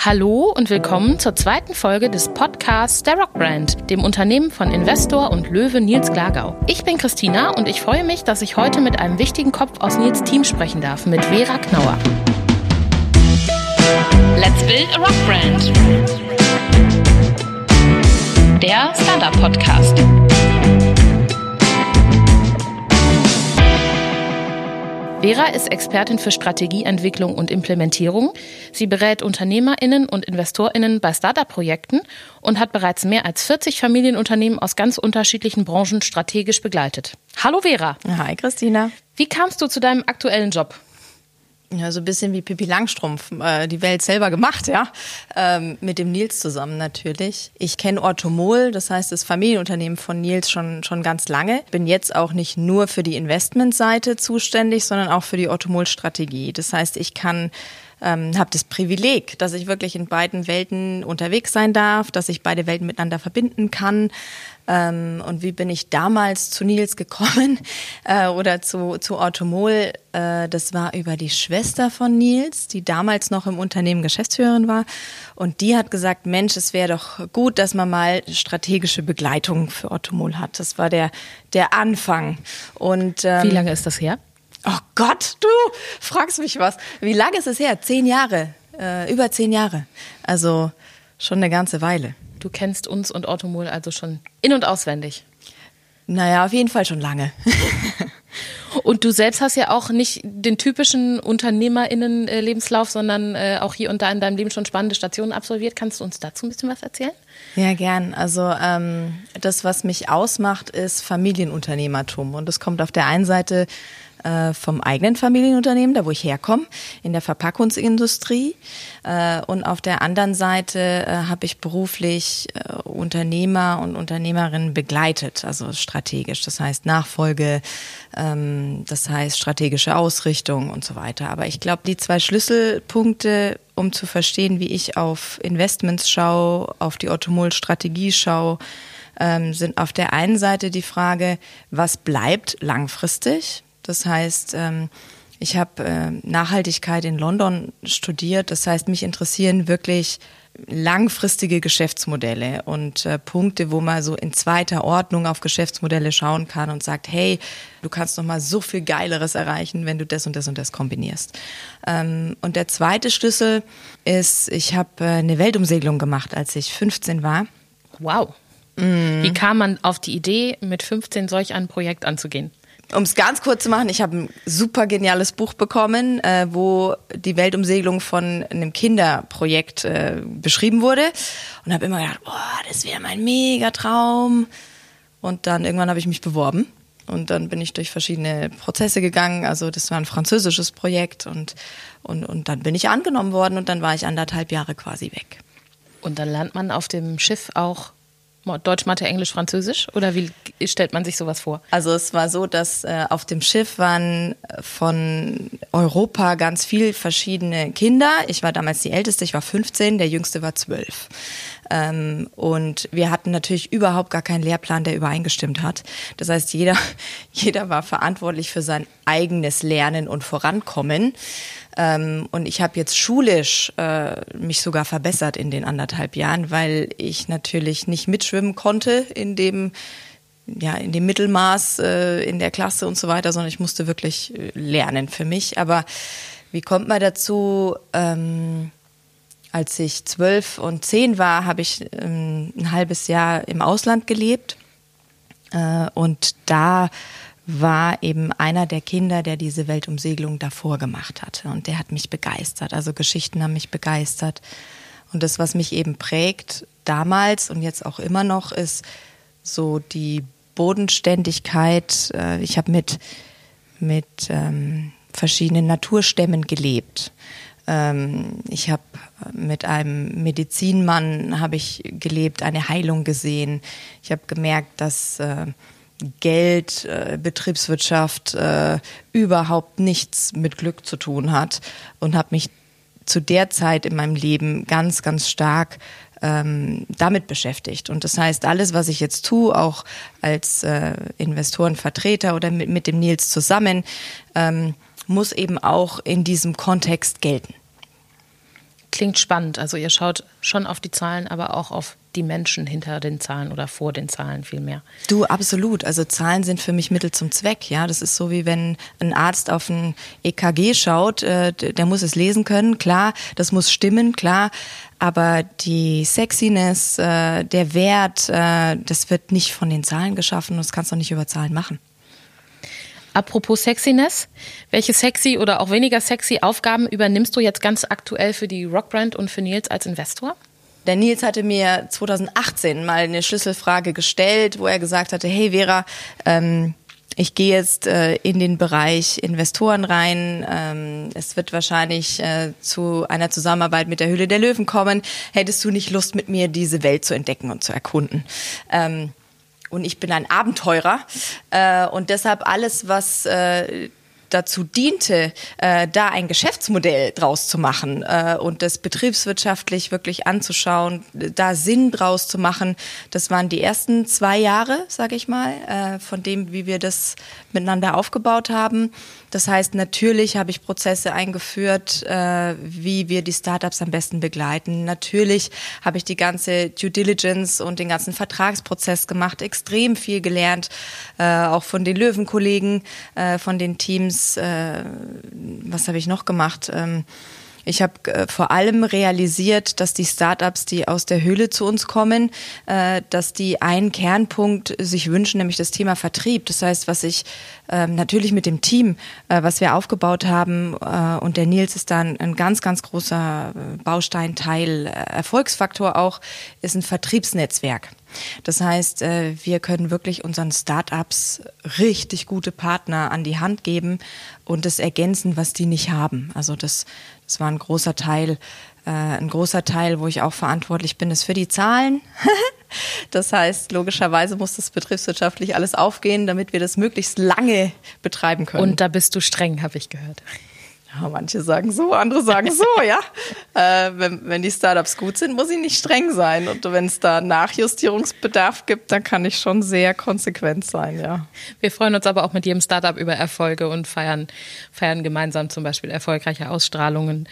Hallo und willkommen zur zweiten Folge des Podcasts der Rock Brand, dem Unternehmen von Investor und Löwe Nils Glagau. Ich bin Christina und ich freue mich, dass ich heute mit einem wichtigen Kopf aus Nils Team sprechen darf, mit Vera Knauer. Let's build a Rock Brand. Der Startup Podcast. Vera ist Expertin für Strategieentwicklung und Implementierung. Sie berät UnternehmerInnen und InvestorInnen bei Startup-Projekten und hat bereits mehr als 40 Familienunternehmen aus ganz unterschiedlichen Branchen strategisch begleitet. Hallo Vera. Hi Christina. Wie kamst du zu deinem aktuellen Job? Ja, so ein bisschen wie Pippi Langstrumpf, äh, die Welt selber gemacht, ja. Ähm, mit dem Nils zusammen natürlich. Ich kenne Orthomol, das heißt das Familienunternehmen von Nils schon, schon ganz lange. Bin jetzt auch nicht nur für die Investmentseite zuständig, sondern auch für die Orthomol-Strategie. Das heißt, ich kann ähm, habe das Privileg, dass ich wirklich in beiden Welten unterwegs sein darf, dass ich beide Welten miteinander verbinden kann. Ähm, und wie bin ich damals zu Nils gekommen äh, oder zu, zu Orthomol? Äh, das war über die Schwester von Nils, die damals noch im Unternehmen Geschäftsführerin war. Und die hat gesagt, Mensch, es wäre doch gut, dass man mal strategische Begleitung für Orthomol hat. Das war der, der Anfang. Und, ähm, wie lange ist das her? Oh Gott, du fragst mich was. Wie lange ist es her? Zehn Jahre. Äh, über zehn Jahre. Also schon eine ganze Weile. Du kennst uns und Orthomol also schon in- und auswendig. Naja, auf jeden Fall schon lange. und du selbst hast ja auch nicht den typischen UnternehmerInnen-Lebenslauf, sondern äh, auch hier und da in deinem Leben schon spannende Stationen absolviert. Kannst du uns dazu ein bisschen was erzählen? Ja, gern. Also ähm, das, was mich ausmacht, ist Familienunternehmertum. Und das kommt auf der einen Seite äh, vom eigenen Familienunternehmen, da wo ich herkomme, in der Verpackungsindustrie. Äh, und auf der anderen Seite äh, habe ich beruflich äh, Unternehmer und Unternehmerinnen begleitet, also strategisch. Das heißt Nachfolge, ähm, das heißt strategische Ausrichtung und so weiter. Aber ich glaube, die zwei Schlüsselpunkte, um zu verstehen, wie ich auf Investments schaue, auf die Ottomol-Strategie schaue, ähm, sind auf der einen Seite die Frage, was bleibt langfristig? Das heißt, ähm, ich habe äh, Nachhaltigkeit in London studiert. Das heißt, mich interessieren wirklich langfristige Geschäftsmodelle und äh, Punkte, wo man so in zweiter Ordnung auf Geschäftsmodelle schauen kann und sagt, hey, du kannst noch mal so viel Geileres erreichen, wenn du das und das und das kombinierst. Ähm, und der zweite Schlüssel ist, ich habe äh, eine Weltumsegelung gemacht, als ich 15 war. Wow. Mm. Wie kam man auf die Idee, mit 15 solch ein Projekt anzugehen? Um es ganz kurz zu machen, ich habe ein super geniales Buch bekommen, äh, wo die Weltumsegelung von einem Kinderprojekt äh, beschrieben wurde und habe immer gedacht, boah, das wäre mein Megatraum. Und dann irgendwann habe ich mich beworben und dann bin ich durch verschiedene Prozesse gegangen. Also das war ein französisches Projekt und, und, und dann bin ich angenommen worden und dann war ich anderthalb Jahre quasi weg. Und dann lernt man auf dem Schiff auch Deutsch, Mathe, Englisch, Französisch? Oder wie stellt man sich sowas vor? Also es war so, dass äh, auf dem Schiff waren äh, von Europa ganz viel verschiedene Kinder. Ich war damals die Älteste, ich war 15, der Jüngste war 12. Ähm, und wir hatten natürlich überhaupt gar keinen Lehrplan, der übereingestimmt hat. Das heißt, jeder, jeder war verantwortlich für sein eigenes Lernen und Vorankommen. Ähm, und ich habe jetzt schulisch äh, mich sogar verbessert in den anderthalb Jahren, weil ich natürlich nicht mitschwimmen konnte in dem ja, in dem Mittelmaß äh, in der Klasse und so weiter, sondern ich musste wirklich äh, lernen für mich. Aber wie kommt man dazu? Ähm, als ich zwölf und zehn war, habe ich ähm, ein halbes Jahr im Ausland gelebt. Äh, und da war eben einer der Kinder, der diese Weltumsegelung davor gemacht hatte. Und der hat mich begeistert. Also Geschichten haben mich begeistert. Und das, was mich eben prägt, damals und jetzt auch immer noch, ist so die Bodenständigkeit. Äh, ich habe mit, mit ähm, verschiedenen Naturstämmen gelebt. Ähm, ich habe mit einem Medizinmann habe ich gelebt, eine Heilung gesehen. Ich habe gemerkt, dass äh, Geld, äh, Betriebswirtschaft äh, überhaupt nichts mit Glück zu tun hat und habe mich zu der Zeit in meinem Leben ganz, ganz stark ähm, damit beschäftigt. Und das heißt, alles, was ich jetzt tue, auch als äh, Investorenvertreter oder mit, mit dem Nils zusammen, ähm, muss eben auch in diesem Kontext gelten. klingt spannend. Also ihr schaut schon auf die Zahlen, aber auch auf die Menschen hinter den Zahlen oder vor den Zahlen vielmehr. Du, absolut. Also Zahlen sind für mich Mittel zum Zweck. Ja, das ist so wie wenn ein Arzt auf ein EKG schaut, äh, der muss es lesen können. Klar, das muss stimmen, klar. Aber die Sexiness, äh, der Wert, äh, das wird nicht von den Zahlen geschaffen. Das kannst du nicht über Zahlen machen. Apropos Sexiness, welche sexy oder auch weniger sexy Aufgaben übernimmst du jetzt ganz aktuell für die Rockbrand und für Nils als Investor? Der Nils hatte mir 2018 mal eine Schlüsselfrage gestellt, wo er gesagt hatte, hey Vera, ähm, ich gehe jetzt äh, in den Bereich Investoren rein. Ähm, es wird wahrscheinlich äh, zu einer Zusammenarbeit mit der Höhle der Löwen kommen. Hättest du nicht Lust, mit mir diese Welt zu entdecken und zu erkunden? Ähm, und ich bin ein Abenteurer äh, und deshalb alles, was äh, dazu diente, äh, da ein Geschäftsmodell draus zu machen äh, und das betriebswirtschaftlich wirklich anzuschauen, da Sinn draus zu machen. Das waren die ersten zwei Jahre, sage ich mal, äh, von dem, wie wir das miteinander aufgebaut haben. Das heißt, natürlich habe ich Prozesse eingeführt, äh, wie wir die Startups am besten begleiten. Natürlich habe ich die ganze Due Diligence und den ganzen Vertragsprozess gemacht, extrem viel gelernt, äh, auch von den Löwenkollegen, äh, von den Teams. Äh, was habe ich noch gemacht? Ähm, ich habe äh, vor allem realisiert, dass die Startups, die aus der Höhle zu uns kommen, äh, dass die einen Kernpunkt sich wünschen, nämlich das Thema Vertrieb. Das heißt, was ich ähm, natürlich mit dem Team, äh, was wir aufgebaut haben, äh, und der Nils ist da ein, ganz, ganz großer äh, Bausteinteil, äh, Erfolgsfaktor auch, ist ein Vertriebsnetzwerk. Das heißt, äh, wir können wirklich unseren Startups richtig gute Partner an die Hand geben und das ergänzen, was die nicht haben. Also das, das war ein großer Teil, äh, ein großer Teil, wo ich auch verantwortlich bin, ist für die Zahlen. das heißt, logischerweise muss das betriebswirtschaftlich alles aufgehen, damit wir das möglichst lange betreiben können. Und da bist du streng, habe ich gehört. Ja, manche sagen so, andere sagen so, ja. Äh, wenn, wenn die Startups gut sind, muss ich nicht streng sein. Und wenn es da Nachjustierungsbedarf gibt, dann kann ich schon sehr konsequent sein, ja. Wir freuen uns aber auch mit jedem Startup über Erfolge und feiern, feiern gemeinsam zum Beispiel erfolgreiche Ausstrahlungen.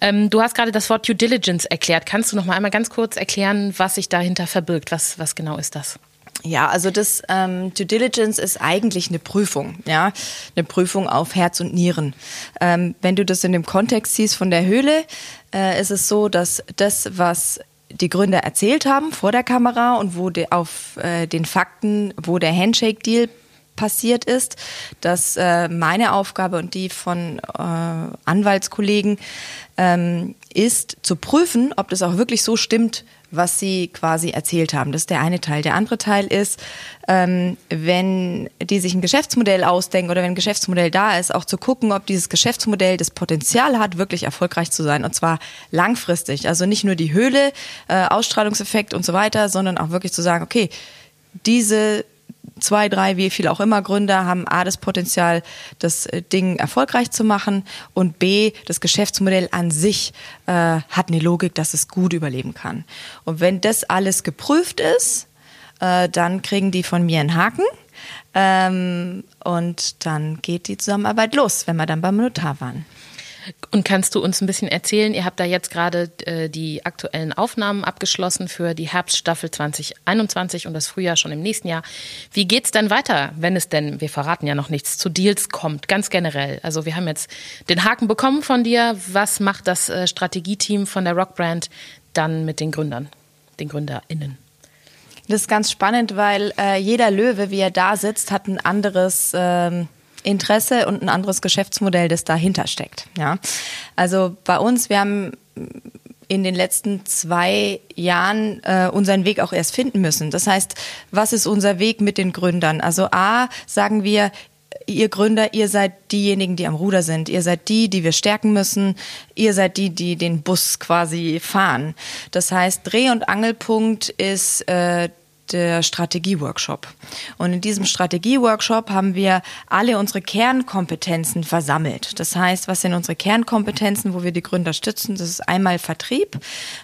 Ähm, du hast gerade das Wort Due Diligence erklärt. Kannst du noch mal einmal ganz kurz erklären, was sich dahinter verbirgt? Was, was genau ist das? Ja, also das ähm, Due Diligence ist eigentlich eine Prüfung, ja, eine Prüfung auf Herz und Nieren. Ähm, wenn du das in dem Kontext siehst von der Höhle, äh, ist es so, dass das, was die Gründer erzählt haben vor der Kamera und wo de, auf äh, den Fakten, wo der Handshake-Deal passiert ist, dass äh, meine Aufgabe und die von äh, Anwaltskollegen ähm, ist, zu prüfen, ob das auch wirklich so stimmt, was sie quasi erzählt haben. Das ist der eine Teil. Der andere Teil ist, ähm, wenn die sich ein Geschäftsmodell ausdenken oder wenn ein Geschäftsmodell da ist, auch zu gucken, ob dieses Geschäftsmodell das Potenzial hat, wirklich erfolgreich zu sein. Und zwar langfristig. Also nicht nur die Höhle, äh, Ausstrahlungseffekt und so weiter, sondern auch wirklich zu sagen, okay, diese zwei, drei, wie viel auch immer Gründer haben A, das Potenzial, das äh, Ding erfolgreich zu machen und B, das Geschäftsmodell an sich äh, hat eine Logik, dass es gut überleben kann. Und wenn das alles geprüft ist, äh, dann kriegen die von mir einen Haken. Ähm, und dann geht die Zusammenarbeit los, wenn wir dann beim Notar waren. Und kannst du uns ein bisschen erzählen, ihr habt da jetzt gerade äh, die aktuellen Aufnahmen abgeschlossen für die Herbststaffel 2021 und das Frühjahr schon im nächsten Jahr. Wie geht's denn weiter, wenn es denn, wir verraten ja noch nichts, zu Deals kommt, ganz generell? Also wir haben jetzt den Haken bekommen von dir. Was macht das äh, Strategieteam von der Rockbrand dann mit den Gründern, den GründerInnen? Das ist ganz spannend, weil äh, jeder Löwe, wie er da sitzt, hat ein anderes... Ähm Interesse und ein anderes Geschäftsmodell, das dahinter steckt. Ja, also bei uns, wir haben in den letzten zwei Jahren äh, unseren Weg auch erst finden müssen. Das heißt, was ist unser Weg mit den Gründern? Also A, sagen wir, ihr Gründer, ihr seid diejenigen, die am Ruder sind. Ihr seid die, die wir stärken müssen. Ihr seid die, die den Bus quasi fahren. Das heißt, Dreh- und Angelpunkt ist äh, der Strategie-Workshop. Und in diesem Strategie-Workshop haben wir alle unsere Kernkompetenzen versammelt. Das heißt, was sind unsere Kernkompetenzen, wo wir die Gründer stützen? Das ist einmal Vertrieb,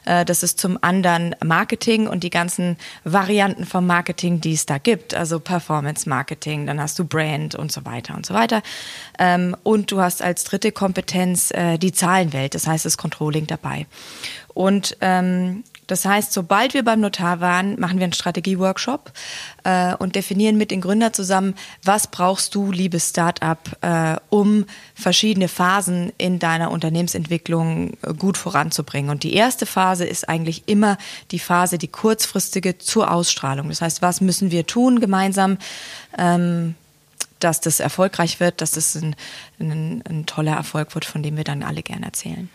äh, das ist zum anderen Marketing und die ganzen Varianten vom Marketing, die es da gibt. Also Performance Marketing, dann hast du Brand und so weiter und so weiter. Ähm, und du hast als dritte Kompetenz äh, die Zahlenwelt, das heißt das Controlling dabei. Und ähm, das heißt, sobald wir beim Notar waren, machen wir einen Strategieworkshop äh, und definieren mit den Gründern zusammen, was brauchst du, liebes Startup, äh, um verschiedene Phasen in deiner Unternehmensentwicklung äh, gut voranzubringen. Und die erste Phase ist eigentlich immer die Phase, die kurzfristige zur Ausstrahlung. Das heißt, was müssen wir tun gemeinsam? Ähm, dass das erfolgreich wird, dass das ein, ein, ein, toller Erfolg wird, von dem wir dann alle gerne erzählen.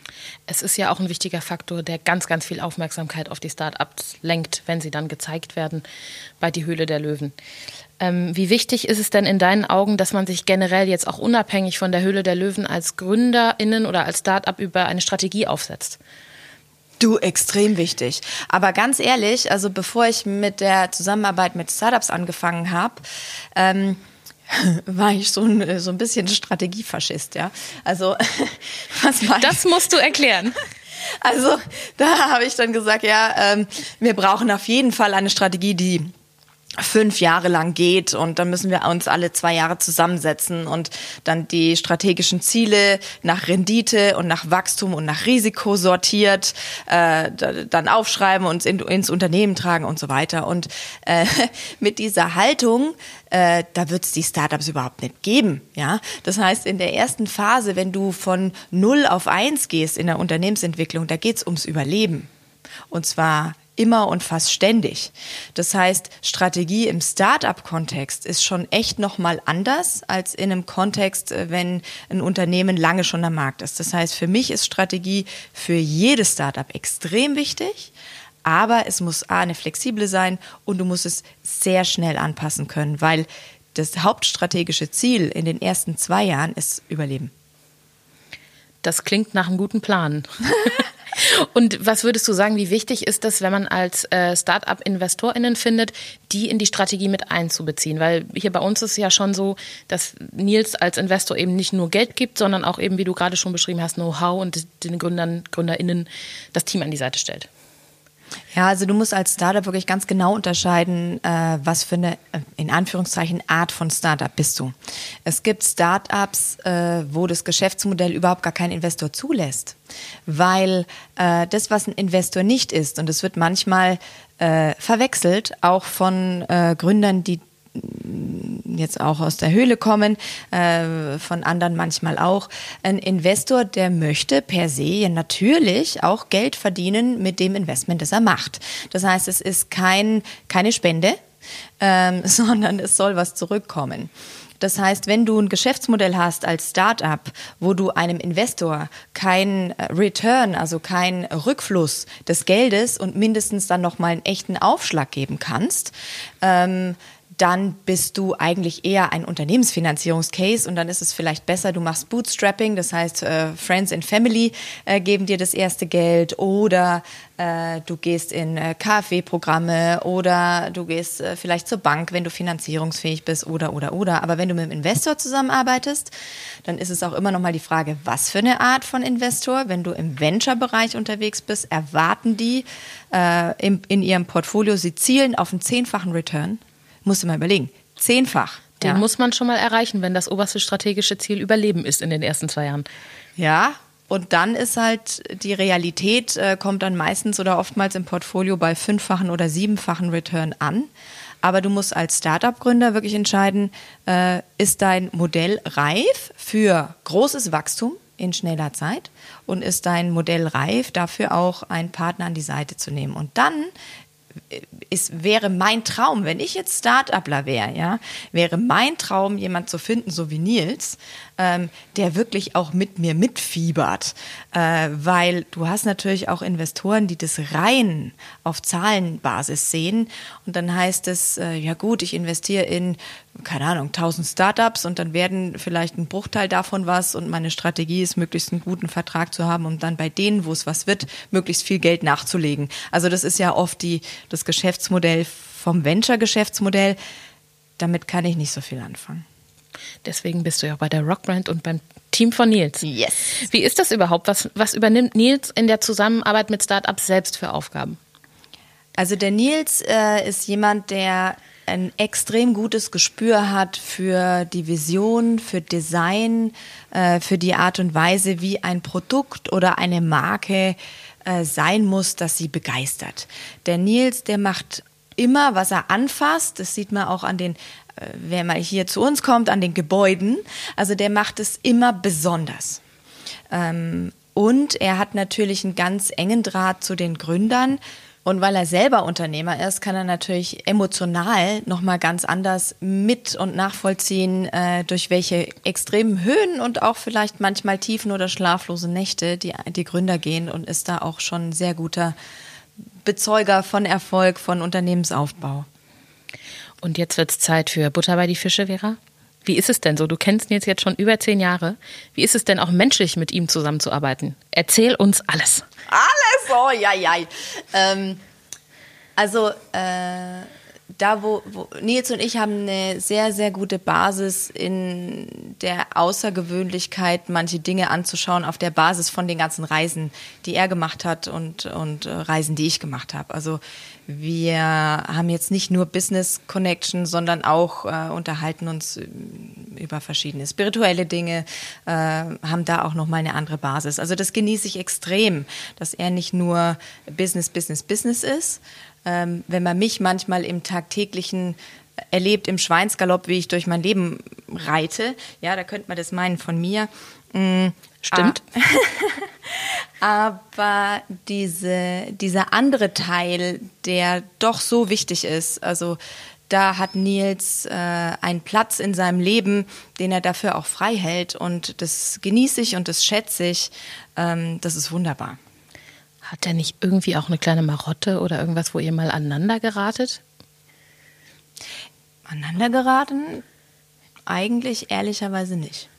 Es ist ja auch ein wichtiger Faktor, der ganz, ganz viel Aufmerksamkeit auf die Start-ups lenkt, wenn sie dann gezeigt werden bei Die Höhle der Löwen. Ähm, wie wichtig ist es denn in deinen Augen, dass man sich generell jetzt auch unabhängig von der Höhle der Löwen als GründerInnen oder als Start-up über eine Strategie aufsetzt? Du, extrem wichtig. Aber ganz ehrlich, also bevor ich mit der Zusammenarbeit mit Startups angefangen habe, ähm, war ich so ein, so ein bisschen Strategiefaschist, ja. Also, was war Das musst du erklären. Also, da habe ich dann gesagt, ja, ähm, wir brauchen auf jeden Fall eine Strategie, die fünf Jahre lang geht und dann müssen wir uns alle zwei Jahre zusammensetzen und dann die strategischen Ziele nach Rendite und nach Wachstum und nach Risiko sortiert äh, dann aufschreiben und in, ins Unternehmen tragen und so weiter. Und äh, mit dieser Haltung, äh, da wird es die Startups überhaupt nicht geben. Ja, das heißt in der ersten Phase, wenn du von null auf eins gehst in der Unternehmensentwicklung, da geht's ums Überleben. Und zwar immer und fast ständig. Das heißt, Strategie im Start-up-Kontext ist schon echt nochmal anders als in einem Kontext, äh, wenn ein Unternehmen lange schon am Markt ist. Das heißt, für mich ist Strategie für jedes Start-up extrem wichtig. Aber es muss A, eine flexible sein und du musst es sehr schnell anpassen können, weil das hauptstrategische Ziel in den ersten zwei Jahren ist Überleben. Das klingt nach einem guten Plan. Und was würdest du sagen, wie wichtig ist es, wenn man als äh, Start-up-InvestorInnen findet, die in die Strategie mit einzubeziehen? Weil hier bei uns ist es ja schon so, dass Nils als Investor eben nicht nur Geld gibt, sondern auch eben, wie du gerade schon beschrieben hast, Know-how und den Gründern, GründerInnen das Team an die Seite stellt. Ja, also du musst als Startup wirklich ganz genau unterscheiden, äh, was für eine, äh, in Anführungszeichen, Art von Startup bist du. Es gibt Startups, äh, wo das Geschäftsmodell überhaupt gar keinen Investor zulässt, weil äh, das, was ein Investor nicht ist, und es wird manchmal äh, verwechselt, auch von äh, Gründern, die jetzt auch aus der Höhle kommen, äh, von anderen manchmal auch. Ein Investor, der möchte per se natürlich auch Geld verdienen mit dem Investment, das er macht. Das heißt, es ist kein, keine Spende, ähm, sondern es soll was zurückkommen. Das heißt, wenn du ein Geschäftsmodell hast als Startup, wo du einem Investor keinen Return, also keinen Rückfluss des Geldes und mindestens dann noch mal einen echten Aufschlag geben kannst, ähm, dann bist du eigentlich eher ein Unternehmensfinanzierungscase und dann ist es vielleicht besser, du machst Bootstrapping, das heißt äh, Friends and Family äh, geben dir das erste Geld oder äh, du gehst in äh, KfW-Programme oder du gehst äh, vielleicht zur Bank, wenn du finanzierungsfähig bist oder oder oder. Aber wenn du mit einem Investor zusammenarbeitest, dann ist es auch immer noch mal die Frage, was für eine Art von Investor. Wenn du im Venture-Bereich unterwegs bist, erwarten die äh, in, in ihrem Portfolio, sie zielen auf einen zehnfachen Return musst du mal überlegen. Zehnfach. Den ja. muss man schon mal erreichen, wenn das oberste strategische Ziel Überleben ist in den ersten zwei Jahren. Ja, und dann ist halt die Realität, äh, kommt dann meistens oder oftmals im Portfolio bei fünffachen oder siebenfachen Return an. Aber du musst als Startup-Gründer wirklich entscheiden, äh, ist dein Modell reif für großes Wachstum in schneller Zeit und ist dein Modell reif, dafür auch einen Partner an die Seite zu nehmen. Und dann ist, wäre mein Traum, wenn ich jetzt Start-upler wäre, ja, wäre mein Traum, jemand zu finden, so wie Nils, ähm, der wirklich auch mit mir mitfiebert. Äh, weil du hast natürlich auch Investoren, die das rein auf Zahlenbasis sehen. Und dann heißt es, äh, ja gut, ich investiere in keine Ahnung, 1000 Startups und dann werden vielleicht ein Bruchteil davon was und meine Strategie ist, möglichst einen guten Vertrag zu haben, um dann bei denen, wo es was wird, möglichst viel Geld nachzulegen. Also das ist ja oft die, das Geschäftsmodell vom Venture-Geschäftsmodell. Damit kann ich nicht so viel anfangen. Deswegen bist du ja bei der Rockbrand und beim Team von Nils. Yes. Wie ist das überhaupt? Was, was übernimmt Nils in der Zusammenarbeit mit Startups selbst für Aufgaben? Also der Nils äh, ist jemand, der ein extrem gutes Gespür hat für die Vision, für Design, äh, für die Art und Weise, wie ein Produkt oder eine Marke äh, sein muss, dass sie begeistert. Der Nils, der macht immer, was er anfasst. Das sieht man auch an den, äh, wer mal hier zu uns kommt, an den Gebäuden. Also der macht es immer besonders. Ähm, und er hat natürlich einen ganz engen Draht zu den Gründern und weil er selber Unternehmer ist, kann er natürlich emotional nochmal ganz anders mit und nachvollziehen, äh, durch welche extremen Höhen und auch vielleicht manchmal tiefen oder schlaflose Nächte die, die Gründer gehen und ist da auch schon ein sehr guter Bezeuger von Erfolg, von Unternehmensaufbau. Und jetzt wird es Zeit für Butter bei die Fische, Vera. Wie ist es denn so? Du kennst ihn jetzt, schon über zehn Jahre. Wie ist es denn auch menschlich mit ihm zusammenzuarbeiten? Erzähl uns alles. Alles, oh ja, ja. Ähm, also äh, da, wo, wo Nils und ich haben eine sehr, sehr gute Basis in der Außergewöhnlichkeit, manche Dinge anzuschauen auf der Basis von den ganzen Reisen, die er gemacht hat und, und äh, Reisen, die ich gemacht habe. Also wir haben jetzt nicht nur Business Connection, sondern auch äh, unterhalten uns äh, über verschiedene spirituelle Dinge, äh, haben da auch nochmal eine andere Basis. Also das genieße ich extrem, dass er nicht nur Business, Business, Business ist. Ähm, wenn man mich manchmal im tagtäglichen erlebt, im Schweinsgalopp, wie ich durch mein Leben reite, ja, da könnte man das meinen von mir. Mm, Stimmt. Ah. Aber diese, dieser andere Teil, der doch so wichtig ist, also da hat Nils äh, einen Platz in seinem Leben, den er dafür auch frei hält. Und das genieße ich und das schätze ich. Ähm, das ist wunderbar. Hat er nicht irgendwie auch eine kleine Marotte oder irgendwas, wo ihr mal aneinander geratet? Aneinander geraten? Eigentlich ehrlicherweise nicht.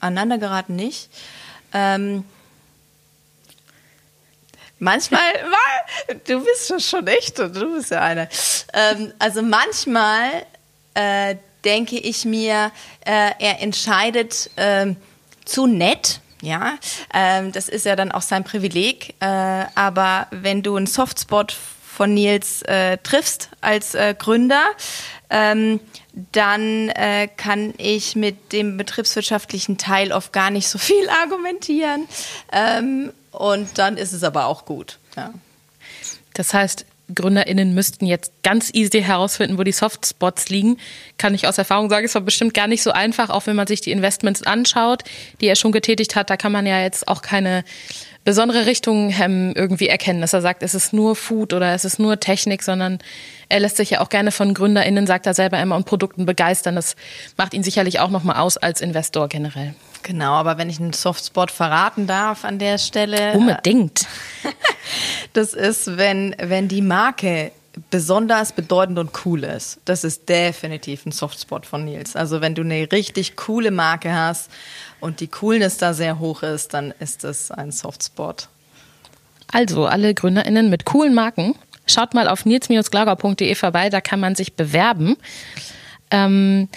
Aneinander geraten nicht. Ähm, manchmal, du bist schon, schon echt und du bist ja einer. Ähm, also manchmal äh, denke ich mir, äh, er entscheidet äh, zu nett. Ja, ähm, das ist ja dann auch sein Privileg. Äh, aber wenn du einen Softspot von Nils äh, triffst als äh, Gründer, ähm, dann äh, kann ich mit dem betriebswirtschaftlichen Teil oft gar nicht so viel argumentieren. Ähm, und dann ist es aber auch gut. Ja. Das heißt, GründerInnen müssten jetzt ganz easy herausfinden, wo die Softspots liegen. Kann ich aus Erfahrung sagen, es war bestimmt gar nicht so einfach, auch wenn man sich die Investments anschaut, die er schon getätigt hat. Da kann man ja jetzt auch keine besondere Richtung ähm, irgendwie erkennen, dass er sagt, es ist nur Food oder es ist nur Technik, sondern er lässt sich ja auch gerne von GründerInnen, sagt er selber immer, und Produkten begeistern. Das macht ihn sicherlich auch nochmal aus als Investor generell. Genau, aber wenn ich einen Softspot verraten darf an der Stelle. Unbedingt. das ist, wenn, wenn die Marke besonders bedeutend und cool ist. Das ist definitiv ein Softspot von Nils. Also wenn du eine richtig coole Marke hast und die Coolness da sehr hoch ist, dann ist das ein Softspot. Also alle GründerInnen mit coolen Marken, schaut mal auf nils-glager.de vorbei, da kann man sich bewerben. Ähm,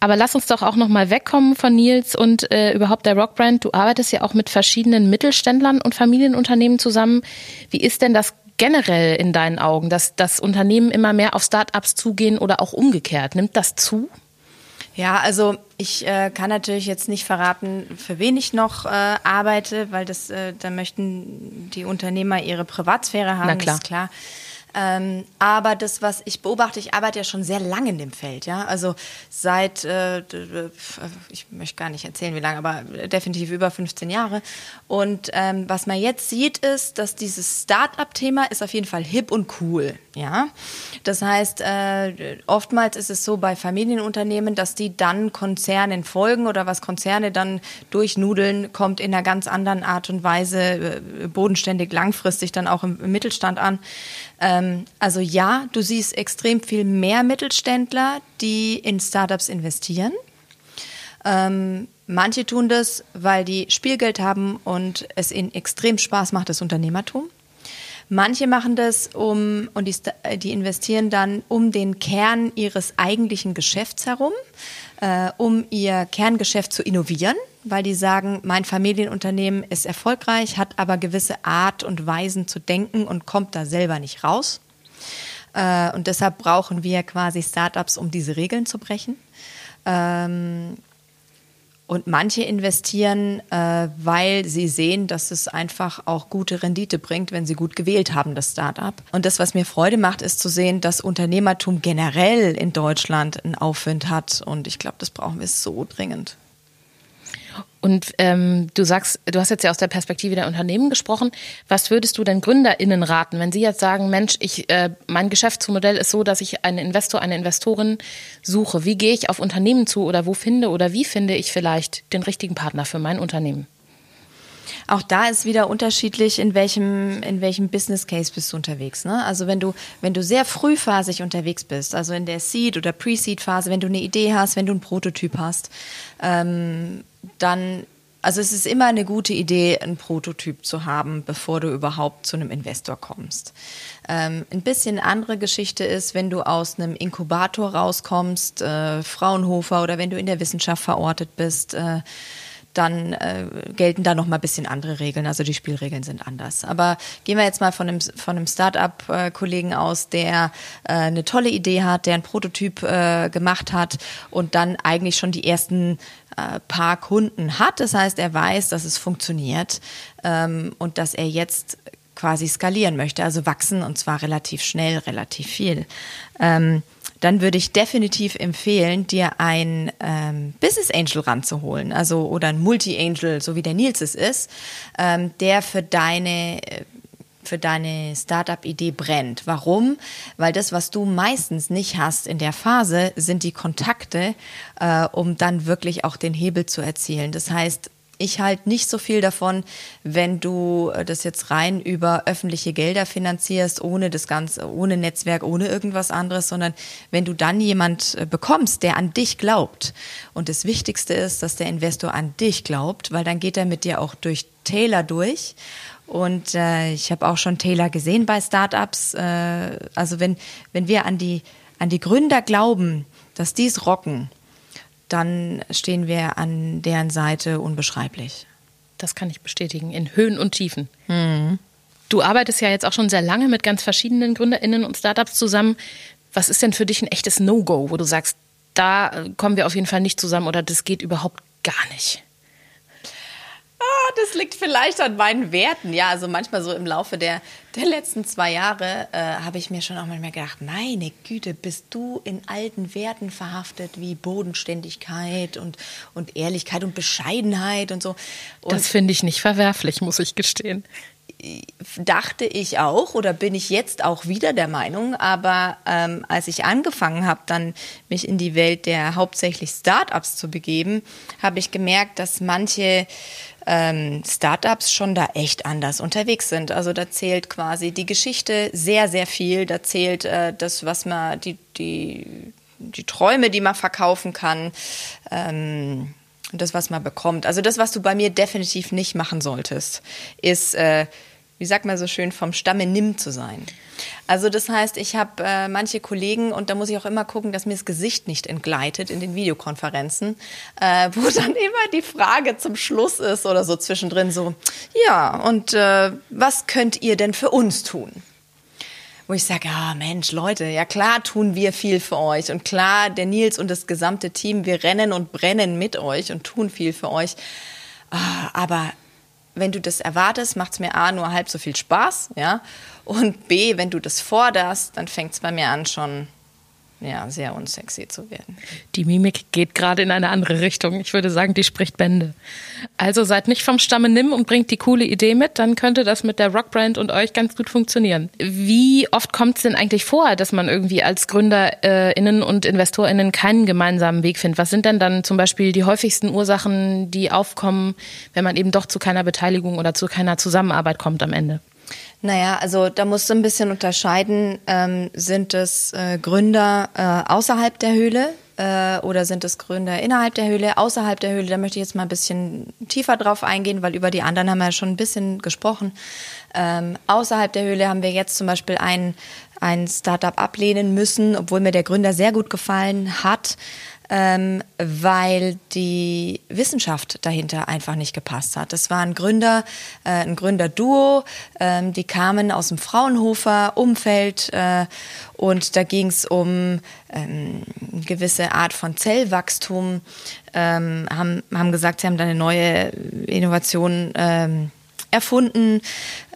aber lass uns doch auch nochmal wegkommen von Nils und äh, überhaupt der Rockbrand. Du arbeitest ja auch mit verschiedenen Mittelständlern und Familienunternehmen zusammen. Wie ist denn das generell in deinen Augen, dass das Unternehmen immer mehr auf Startups zugehen oder auch umgekehrt? Nimmt das zu? Ja, also ich äh, kann natürlich jetzt nicht verraten, für wen ich noch äh, arbeite, weil das, äh, da möchten die Unternehmer ihre Privatsphäre haben, Na klar. ist klar. Ähm, aber das, was ich beobachte, ich arbeite ja schon sehr lange in dem Feld, ja. Also seit, äh, ich möchte gar nicht erzählen, wie lange, aber definitiv über 15 Jahre. Und ähm, was man jetzt sieht, ist, dass dieses Start-up-Thema ist auf jeden Fall hip und cool, ja. Das heißt, äh, oftmals ist es so bei Familienunternehmen, dass die dann Konzernen folgen oder was Konzerne dann durchnudeln, kommt in einer ganz anderen Art und Weise äh, bodenständig langfristig dann auch im, im Mittelstand an. Ähm, also ja, du siehst extrem viel mehr Mittelständler, die in Startups investieren. Ähm, manche tun das, weil die Spielgeld haben und es ihnen extrem Spaß macht, das Unternehmertum. Manche machen das, um und die, die investieren dann um den Kern ihres eigentlichen Geschäfts herum, äh, um ihr Kerngeschäft zu innovieren, weil die sagen, mein Familienunternehmen ist erfolgreich, hat aber gewisse Art und Weisen zu denken und kommt da selber nicht raus. Äh, und deshalb brauchen wir quasi Startups, um diese Regeln zu brechen. Und manche investieren, äh, weil sie sehen, dass es einfach auch gute Rendite bringt, wenn sie gut gewählt haben, das Startup. Und das, was mir Freude macht, ist zu sehen, dass Unternehmertum generell in Deutschland einen Aufwind hat. Und ich glaube, das brauchen wir so dringend. Und ähm, du sagst, du hast jetzt ja aus der Perspektive der Unternehmen gesprochen. Was würdest du denn GründerInnen raten, wenn sie jetzt sagen, Mensch, ich, äh, mein Geschäftsmodell ist so, dass ich einen Investor, eine Investorin suche. Wie gehe ich auf Unternehmen zu oder wo finde oder wie finde ich vielleicht den richtigen Partner für mein Unternehmen? Auch da ist wieder unterschiedlich, in welchem, in welchem Business Case bist du unterwegs. Ne? Also wenn du, wenn du sehr frühphasig unterwegs bist, also in der Seed- oder Pre-Seed-Phase, wenn du eine Idee hast, wenn du einen Prototyp hast, ähm, dann also es ist immer eine gute Idee, einen Prototyp zu haben, bevor du überhaupt zu einem Investor kommst. Ähm, ein bisschen andere Geschichte ist, wenn du aus einem Inkubator rauskommst, äh, Fraunhofer oder wenn du in der Wissenschaft verortet bist. Äh, dann äh, gelten da noch mal ein bisschen andere Regeln. Also die Spielregeln sind anders. Aber gehen wir jetzt mal von einem, von einem Start-up-Kollegen aus, der äh, eine tolle Idee hat, der einen Prototyp äh, gemacht hat und dann eigentlich schon die ersten äh, paar Kunden hat. Das heißt, er weiß, dass es funktioniert ähm, und dass er jetzt quasi skalieren möchte, also wachsen und zwar relativ schnell, relativ viel. Ähm, dann würde ich definitiv empfehlen, dir ein ähm, Business Angel ranzuholen, also oder ein Multi Angel, so wie der Nils es ist, ähm, der für deine für deine Startup-Idee brennt. Warum? Weil das, was du meistens nicht hast in der Phase, sind die Kontakte, äh, um dann wirklich auch den Hebel zu erzielen. Das heißt, ich halte nicht so viel davon, wenn du äh, das jetzt rein über öffentliche Gelder finanzierst, ohne das Ganze, ohne Netzwerk, ohne irgendwas anderes, sondern wenn du dann jemand äh, bekommst, der an dich glaubt. Und das Wichtigste ist, dass der Investor an dich glaubt, weil dann geht er mit dir auch durch Taylor durch. Und äh, ich habe auch schon Taylor gesehen bei Startups. Äh, also wenn, wenn wir an die, an die Gründer glauben, dass die es rocken, dann stehen wir an deren Seite unbeschreiblich. Das kann ich bestätigen, in Höhen und Tiefen. Mhm. Du arbeitest ja jetzt auch schon sehr lange mit ganz verschiedenen GründerInnen und Startups zusammen. Was ist denn für dich ein echtes No-Go, wo du sagst, da kommen wir auf jeden Fall nicht zusammen oder das geht überhaupt gar nicht? Das liegt vielleicht an meinen Werten. Ja, also manchmal so im Laufe der, der letzten zwei Jahre äh, habe ich mir schon auch manchmal gedacht, meine Güte, bist du in alten Werten verhaftet wie Bodenständigkeit und, und Ehrlichkeit und Bescheidenheit und so. Und das finde ich nicht verwerflich, muss ich gestehen dachte ich auch oder bin ich jetzt auch wieder der Meinung, aber ähm, als ich angefangen habe, dann mich in die Welt der hauptsächlich Startups zu begeben, habe ich gemerkt, dass manche ähm, Startups schon da echt anders unterwegs sind. Also da zählt quasi die Geschichte sehr, sehr viel. Da zählt äh, das, was man, die, die, die Träume, die man verkaufen kann. Ähm, das, was man bekommt. Also das, was du bei mir definitiv nicht machen solltest, ist äh, wie sagt man so schön, vom Stamme nimm zu sein. Also das heißt, ich habe äh, manche Kollegen und da muss ich auch immer gucken, dass mir das Gesicht nicht entgleitet in den Videokonferenzen, äh, wo dann immer die Frage zum Schluss ist oder so zwischendrin so, ja, und äh, was könnt ihr denn für uns tun? Wo ich sage, ah Mensch, Leute, ja klar tun wir viel für euch und klar, der Nils und das gesamte Team, wir rennen und brennen mit euch und tun viel für euch. Ah, aber wenn du das erwartest, macht es mir A nur halb so viel Spaß, ja. Und B, wenn du das forderst, dann fängt es bei mir an, schon ja, sehr unsexy zu werden. Die Mimik geht gerade in eine andere Richtung. Ich würde sagen, die spricht Bände. Also seid nicht vom Stamme nimm und bringt die coole Idee mit, dann könnte das mit der Rockbrand und euch ganz gut funktionieren. Wie oft kommt es denn eigentlich vor, dass man irgendwie als GründerInnen und InvestorInnen keinen gemeinsamen Weg findet? Was sind denn dann zum Beispiel die häufigsten Ursachen, die aufkommen, wenn man eben doch zu keiner Beteiligung oder zu keiner Zusammenarbeit kommt am Ende? Naja, also da musst du ein bisschen unterscheiden. Ähm, sind es äh, Gründer äh, außerhalb der Höhle äh, oder sind es Gründer innerhalb der Höhle? Außerhalb der Höhle, da möchte ich jetzt mal ein bisschen tiefer drauf eingehen, weil über die anderen haben wir ja schon ein bisschen gesprochen. Ähm, außerhalb der Höhle haben wir jetzt zum Beispiel ein, ein Startup ablehnen müssen, obwohl mir der Gründer sehr gut gefallen hat ähm, weil die Wissenschaft dahinter einfach nicht gepasst hat. Das war ein Gründer, äh, ein Gründerduo, ähm, die kamen aus dem Fraunhofer Umfeld äh, und da ging es um ähm, eine gewisse Art von Zellwachstum, ähm, haben, haben gesagt, sie haben da eine neue Innovation ähm, erfunden.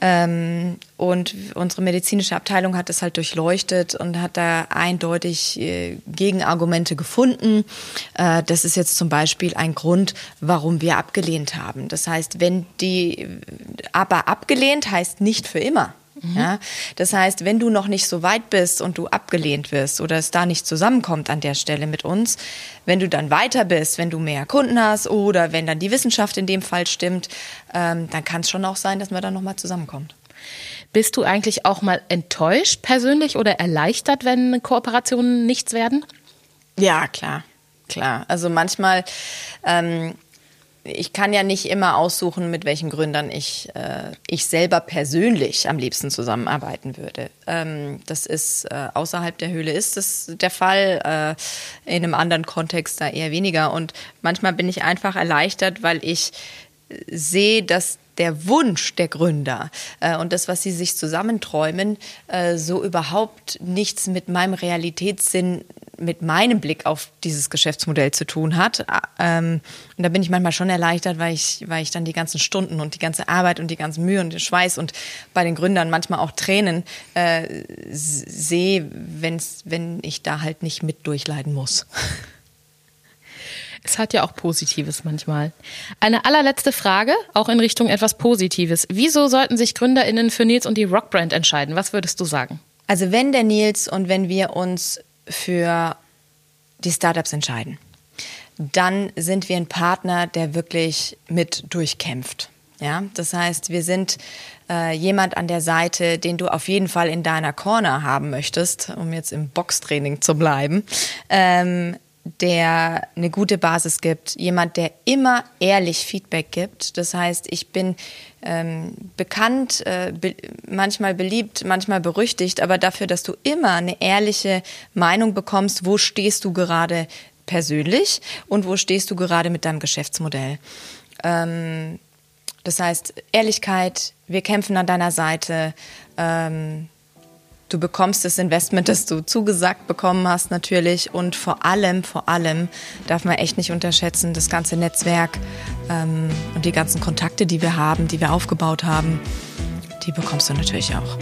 Ähm, und unsere medizinische Abteilung hat es halt durchleuchtet und hat da eindeutig äh, Gegenargumente gefunden. Äh, das ist jetzt zum Beispiel ein Grund, warum wir abgelehnt haben. Das heißt, wenn die, aber abgelehnt heißt nicht für immer. Mhm. Ja, das heißt, wenn du noch nicht so weit bist und du abgelehnt wirst oder es da nicht zusammenkommt an der Stelle mit uns, wenn du dann weiter bist, wenn du mehr Kunden hast oder wenn dann die Wissenschaft in dem Fall stimmt, ähm, dann kann es schon auch sein, dass man dann nochmal zusammenkommt. Bist du eigentlich auch mal enttäuscht persönlich oder erleichtert, wenn Kooperationen nichts werden? Ja, klar, klar. Also manchmal ähm, ich kann ja nicht immer aussuchen, mit welchen Gründern ich, äh, ich selber persönlich am liebsten zusammenarbeiten würde. Ähm, das ist äh, außerhalb der Höhle ist das der Fall, äh, in einem anderen Kontext da eher weniger. Und manchmal bin ich einfach erleichtert, weil ich sehe, dass der Wunsch der Gründer äh, und das, was sie sich zusammenträumen, äh, so überhaupt nichts mit meinem Realitätssinn mit meinem Blick auf dieses Geschäftsmodell zu tun hat. Ähm, und da bin ich manchmal schon erleichtert, weil ich, weil ich dann die ganzen Stunden und die ganze Arbeit und die ganzen Mühe und den Schweiß und bei den Gründern manchmal auch Tränen äh, sehe, wenn's, wenn ich da halt nicht mit durchleiden muss. Es hat ja auch Positives manchmal. Eine allerletzte Frage, auch in Richtung etwas Positives. Wieso sollten sich GründerInnen für Nils und die Rockbrand entscheiden? Was würdest du sagen? Also wenn der Nils und wenn wir uns für die Startups entscheiden, dann sind wir ein Partner, der wirklich mit durchkämpft. Ja, das heißt, wir sind äh, jemand an der Seite, den du auf jeden Fall in deiner Corner haben möchtest, um jetzt im Boxtraining zu bleiben, ähm, der eine gute Basis gibt, jemand, der immer ehrlich Feedback gibt. Das heißt, ich bin ähm, bekannt, äh, be manchmal beliebt, manchmal berüchtigt, aber dafür, dass du immer eine ehrliche Meinung bekommst, wo stehst du gerade persönlich und wo stehst du gerade mit deinem Geschäftsmodell. Ähm, das heißt, Ehrlichkeit, wir kämpfen an deiner Seite. Ähm, Du bekommst das Investment, das du zugesagt bekommen hast natürlich und vor allem, vor allem darf man echt nicht unterschätzen, das ganze Netzwerk ähm, und die ganzen Kontakte, die wir haben, die wir aufgebaut haben, die bekommst du natürlich auch.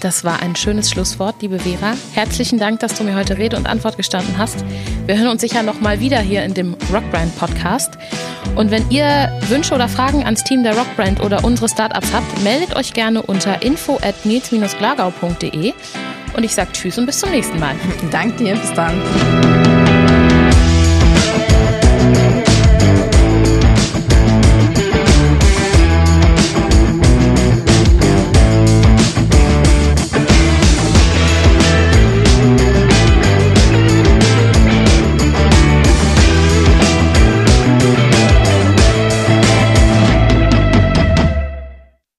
Das war ein schönes Schlusswort, liebe Vera. Herzlichen Dank, dass du mir heute Rede und Antwort gestanden hast. Wir hören uns sicher noch mal wieder hier in dem Rockbrand Podcast. Und wenn ihr Wünsche oder Fragen ans Team der Rockbrand oder unsere Startups habt, meldet euch gerne unter info at glagaude Und ich sage Tschüss und bis zum nächsten Mal. Danke dir, bis dann.